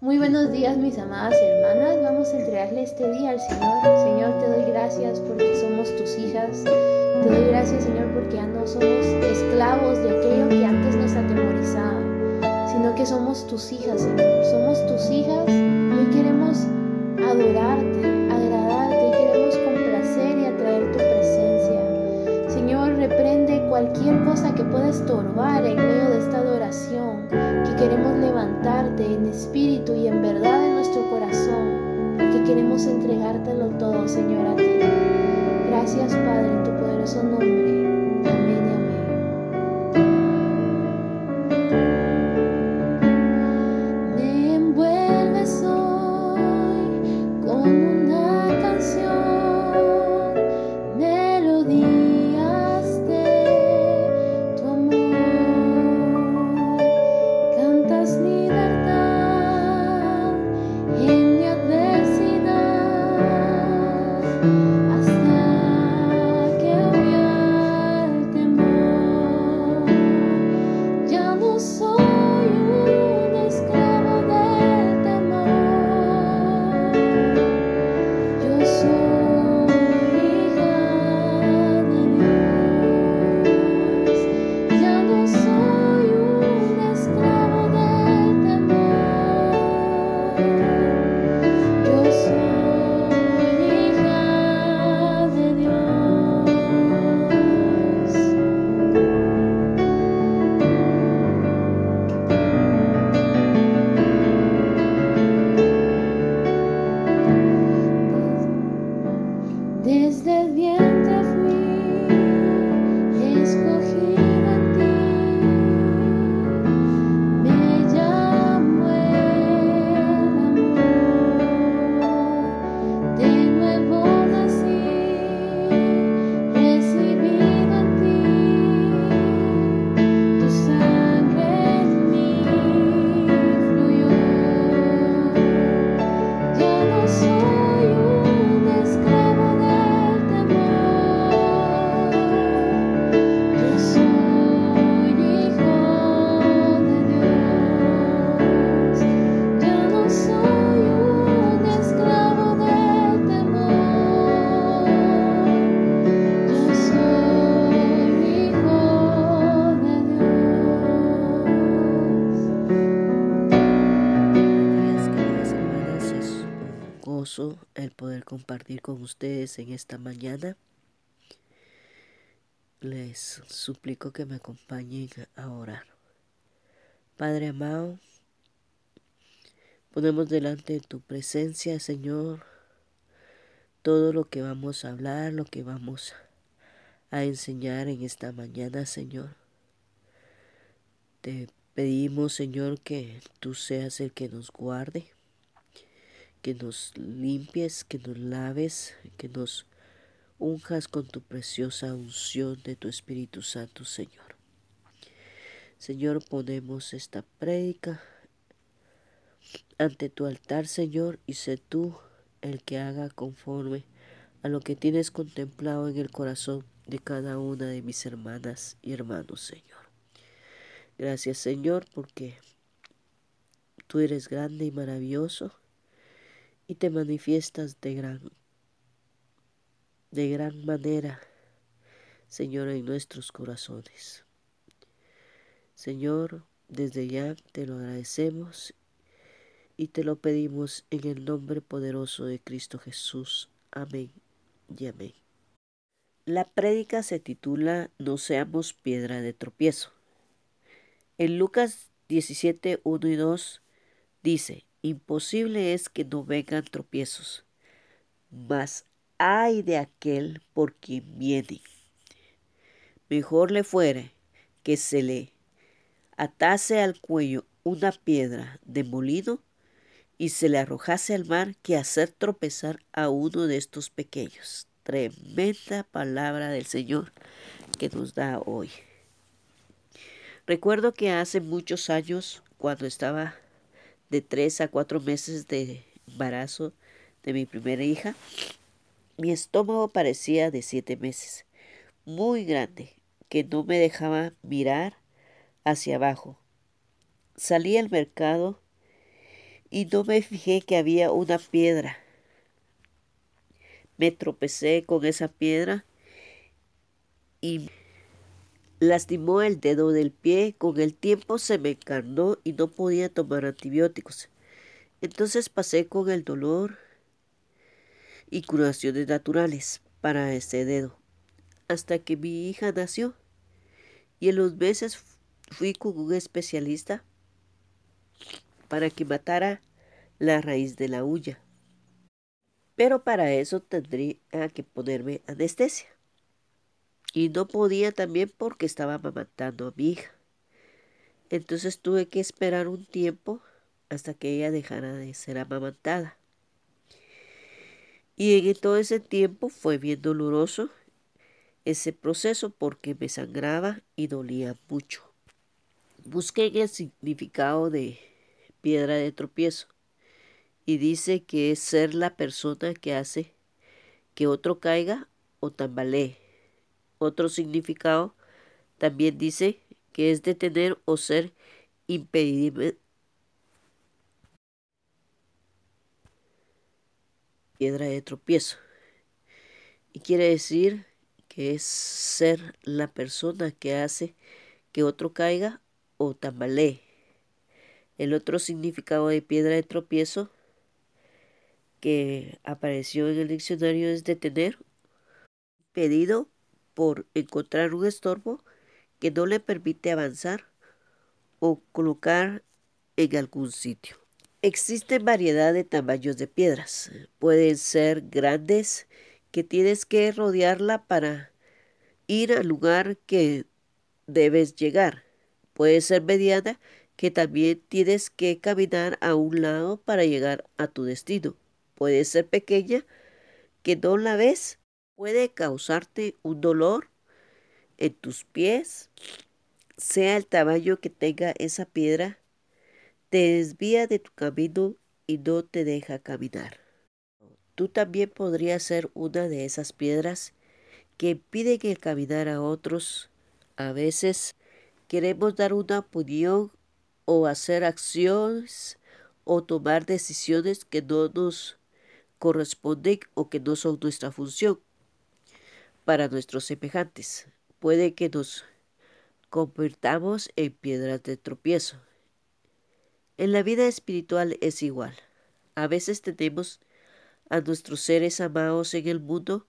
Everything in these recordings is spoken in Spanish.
Muy buenos días mis amadas hermanas, vamos a entregarle este día al Señor. Señor, te doy gracias porque somos tus hijas. Te doy gracias Señor porque ya no somos esclavos de aquello que antes nos atemorizaba, sino que somos tus hijas Señor. Somos tus hijas y hoy queremos adorarte, agradarte, queremos complacer y atraer tu presencia. Señor, reprende cualquier cosa que pueda estorbar en medio de esta adoración en espíritu y en verdad en nuestro corazón, porque queremos entregártelo todo, Señor, a ti. Gracias, Padre, en tu poderoso nombre. Ustedes en esta mañana. Les suplico que me acompañen a orar. Padre amado, ponemos delante de tu presencia, Señor, todo lo que vamos a hablar, lo que vamos a enseñar en esta mañana, Señor. Te pedimos, Señor, que tú seas el que nos guarde que nos limpies, que nos laves, que nos unjas con tu preciosa unción de tu Espíritu Santo, Señor. Señor, ponemos esta prédica ante tu altar, Señor, y sé tú el que haga conforme a lo que tienes contemplado en el corazón de cada una de mis hermanas y hermanos, Señor. Gracias, Señor, porque tú eres grande y maravilloso y te manifiestas de gran, de gran manera, Señor, en nuestros corazones. Señor, desde ya te lo agradecemos y te lo pedimos en el nombre poderoso de Cristo Jesús. Amén y amén. La prédica se titula No seamos piedra de tropiezo. En Lucas 17, 1 y 2 dice, Imposible es que no vengan tropiezos, mas hay de aquel por quien viene. Mejor le fuere que se le atase al cuello una piedra de molino y se le arrojase al mar que hacer tropezar a uno de estos pequeños. Tremenda palabra del Señor que nos da hoy. Recuerdo que hace muchos años, cuando estaba de tres a cuatro meses de embarazo de mi primera hija, mi estómago parecía de siete meses, muy grande, que no me dejaba mirar hacia abajo. Salí al mercado y no me fijé que había una piedra. Me tropecé con esa piedra y lastimó el dedo del pie. Con el tiempo se me encarnó y no podía tomar antibióticos. Entonces pasé con el dolor y curaciones naturales para ese dedo hasta que mi hija nació. Y en los meses fui con un especialista para que matara la raíz de la huya. Pero para eso tendría que ponerme anestesia. Y no podía también porque estaba amamantando a mi hija. Entonces tuve que esperar un tiempo hasta que ella dejara de ser amamantada. Y en todo ese tiempo fue bien doloroso ese proceso porque me sangraba y dolía mucho. Busqué el significado de piedra de tropiezo y dice que es ser la persona que hace que otro caiga o tambalee. Otro significado también dice que es detener o ser impedimento. Piedra de tropiezo. Y quiere decir es ser la persona que hace que otro caiga o tambalee. El otro significado de piedra de tropiezo que apareció en el diccionario es detener, pedido por encontrar un estorbo que no le permite avanzar o colocar en algún sitio. Existen variedad de tamaños de piedras. Pueden ser grandes que tienes que rodearla para ir al lugar que debes llegar. Puede ser mediana que también tienes que caminar a un lado para llegar a tu destino. Puede ser pequeña que no la ves. Puede causarte un dolor en tus pies. Sea el tamaño que tenga esa piedra, te desvía de tu camino y no te deja caminar. Tú también podrías ser una de esas piedras que impiden el caminar a otros. A veces queremos dar una opinión o hacer acciones o tomar decisiones que no nos corresponden o que no son nuestra función para nuestros semejantes. Puede que nos convirtamos en piedras de tropiezo. En la vida espiritual es igual. A veces tenemos a nuestros seres amados en el mundo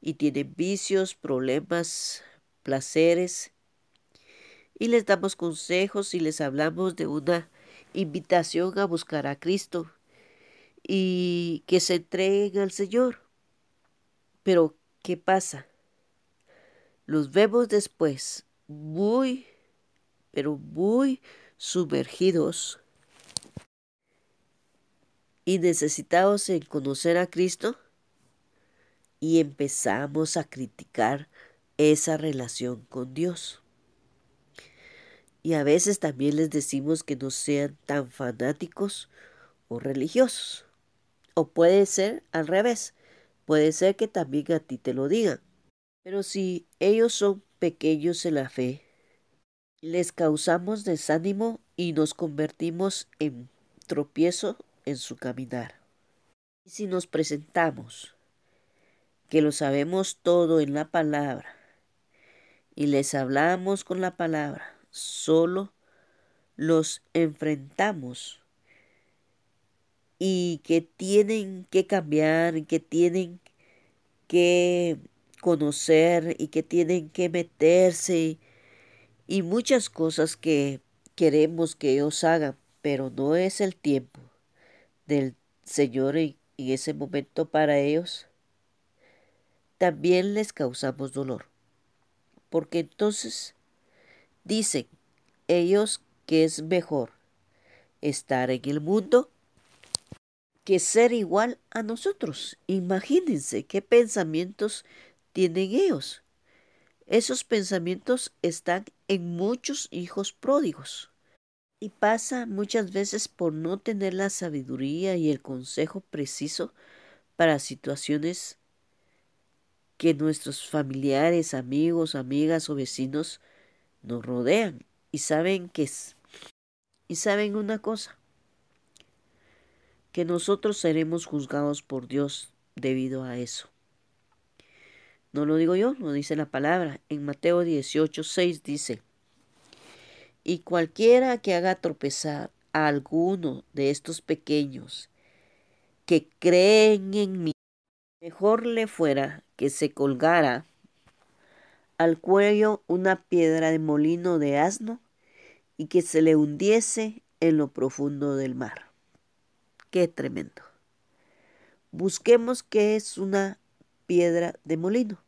y tienen vicios, problemas, placeres. Y les damos consejos y les hablamos de una invitación a buscar a Cristo y que se entreguen al Señor. Pero, ¿qué pasa? Los vemos después muy, pero muy sumergidos y necesitados en conocer a Cristo y empezamos a criticar esa relación con Dios. Y a veces también les decimos que no sean tan fanáticos o religiosos. O puede ser al revés. Puede ser que también a ti te lo digan. Pero si ellos son pequeños en la fe, les causamos desánimo y nos convertimos en tropiezo en su caminar. Y si nos presentamos que lo sabemos todo en la palabra y les hablamos con la palabra, solo los enfrentamos y que tienen que cambiar, que tienen que conocer y que tienen que meterse y muchas cosas que queremos que ellos hagan, pero no es el tiempo del Señor en, ese momento para ellos, también les causamos dolor. Porque entonces dicen ellos que es mejor estar en el mundo que ser igual a nosotros. Imagínense qué pensamientos tienen ellos. Esos pensamientos están en muchos hijos pródigos. Y pasa muchas veces por no tener la sabiduría y el consejo preciso para situaciones que nuestros familiares, amigos, amigas o vecinos nos rodean y saben que es. Y saben una cosa, que nosotros seremos juzgados por Dios debido a eso. No lo digo yo, lo dice la palabra. En Mateo 18, 6 dice, y cualquiera que haga tropezar a alguno de estos pequeños que creen en mí, mejor le fuera que se colgara al cuello una piedra de molino de asno y que se le hundiese en lo profundo del mar. Qué tremendo. Busquemos qué es una piedra de molino.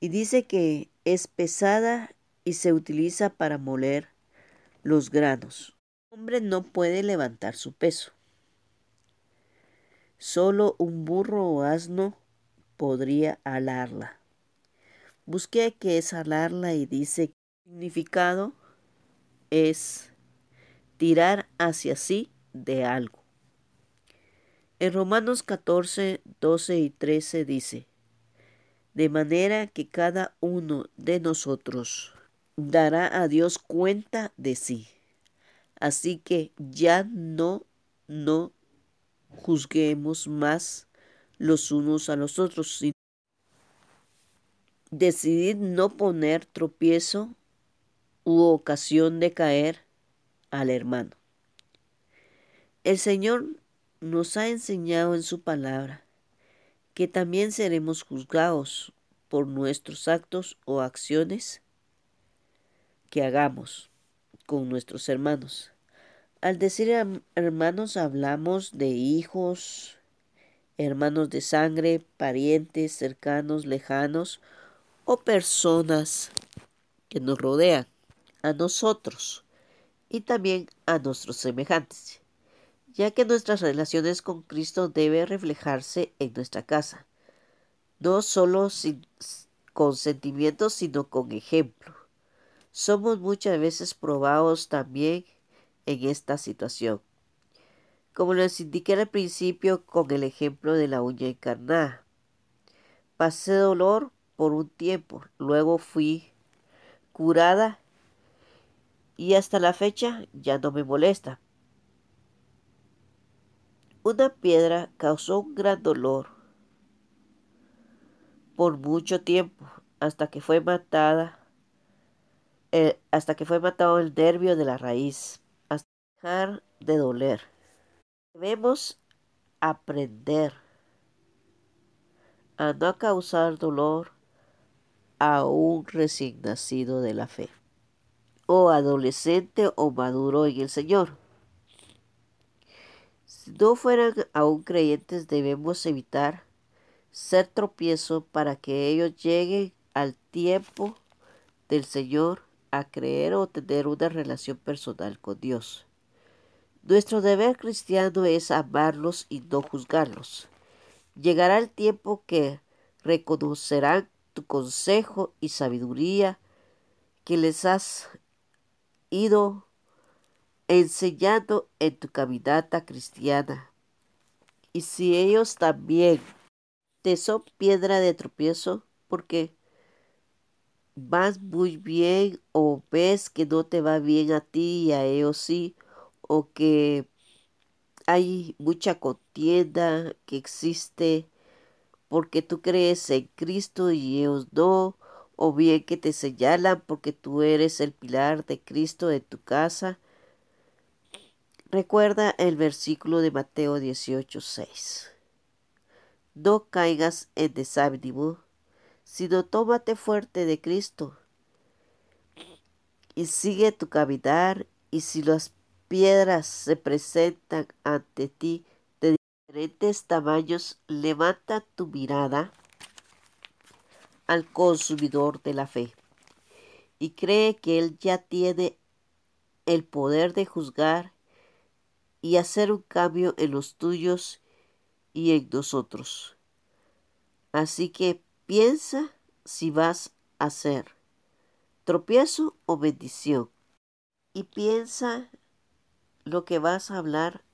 Y dice que es pesada y se utiliza para moler los granos. El hombre no puede levantar su peso. Solo un burro o asno podría alarla. Busqué qué es alarla y dice que el significado es tirar hacia sí de algo. En Romanos 14, 12 y 13 dice, de manera que cada uno de nosotros dará a Dios cuenta de sí. Así que ya no, no juzguemos más los unos a los otros, sino decidid no poner tropiezo u ocasión de caer al hermano. El Señor nos ha enseñado en su palabra que también seremos juzgados por nuestros actos o acciones que hagamos con nuestros hermanos. Al decir hermanos hablamos de hijos, hermanos de sangre, parientes, cercanos, lejanos o personas que nos rodean, a nosotros y también a nuestros semejantes ya que nuestras relaciones con Cristo deben reflejarse en nuestra casa, no solo con sentimientos, sino con ejemplo. Somos muchas veces probados también en esta situación. Como les indiqué al principio con el ejemplo de la uña encarnada. Pasé dolor por un tiempo, luego fui curada y hasta la fecha ya no me molesta. Una piedra causó un gran dolor por mucho tiempo hasta que fue matada eh, hasta que fue matado el nervio de la raíz hasta dejar de doler. Debemos aprender a no causar dolor a un recién nacido de la fe o adolescente o maduro en el Señor. Si no fueran aún creyentes, debemos evitar ser tropiezo para que ellos lleguen al tiempo del Señor a creer o tener una relación personal con Dios. Nuestro deber cristiano es amarlos y no juzgarlos. Llegará el tiempo que reconocerán tu consejo y sabiduría que les has ido enseñando en tu caminata cristiana. Y si ellos también te son piedra de tropiezo porque vas muy bien o ves que no te va bien a ti y a ellos sí, o que hay mucha contienda que existe porque tú crees en Cristo y ellos no, o bien que te señalan porque tú eres el pilar de Cristo en tu casa, Recuerda el versículo de Mateo 18, 6. No caigas en desánimo, sino tómate fuerte de Cristo y sigue tu caminar y si las piedras se presentan ante ti de diferentes tamaños, levanta tu mirada al consumidor de la fe y cree que Él ya tiene el poder de juzgar y hacer un cambio en los tuyos y en nosotros. Así que piensa si vas a hacer tropiezo o bendición. Y piensa lo que vas a hablar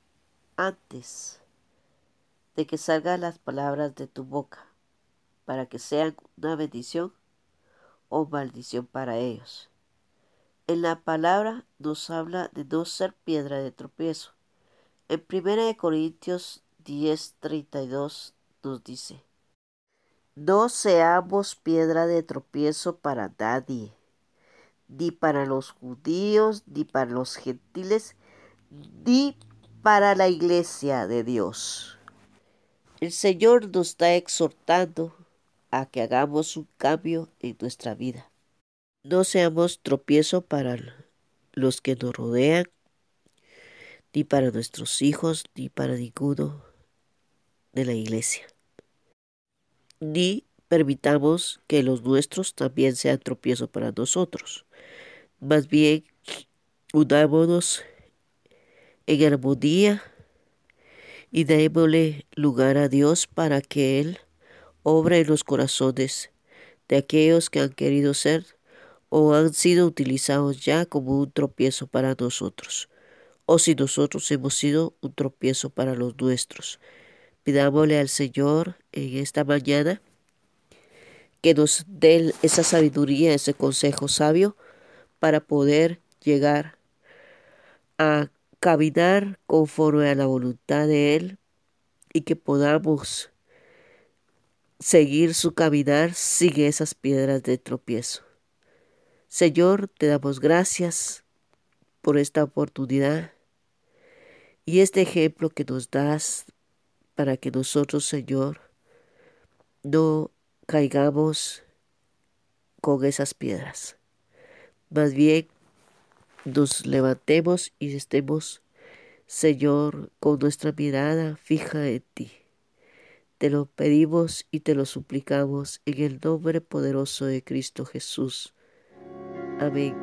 antes de que salgan las palabras de tu boca, para que sean una bendición o maldición para ellos. En la palabra nos habla de no ser piedra de tropiezo, En 1 Corintios 10:32 nos dice, no seamos piedra de tropiezo para nadie, ni para los judíos, ni para los gentiles, ni para la iglesia de Dios. El Señor nos está exhortando a que hagamos un cambio en nuestra vida. No seamos tropiezo para los que nos rodean, ni para nuestros hijos, ni para ninguno de la iglesia. Ni permitamos que los nuestros también sean tropiezo para nosotros. Más bien, unámonos en armonía y démosle lugar a Dios para que Él obra en los corazones de aquellos que han querido ser o han sido utilizados ya como un tropiezo para nosotros, o si nosotros hemos sido un tropiezo para los nuestros. Pidámosle al Señor en esta mañana que nos dé esa sabiduría, ese consejo sabio para poder llegar a caminar conforme a la voluntad de Él y que podamos seguir su caminar sin esas piedras de tropiezo. Señor, te damos gracias por esta oportunidad y este ejemplo que nos das para que nosotros, Señor, no caigamos con esas piedras. Más bien nos levantemos y estemos, Señor, con nuestra mirada fija en ti. Te lo pedimos y te lo suplicamos en el nombre poderoso de Cristo Jesús. Amén.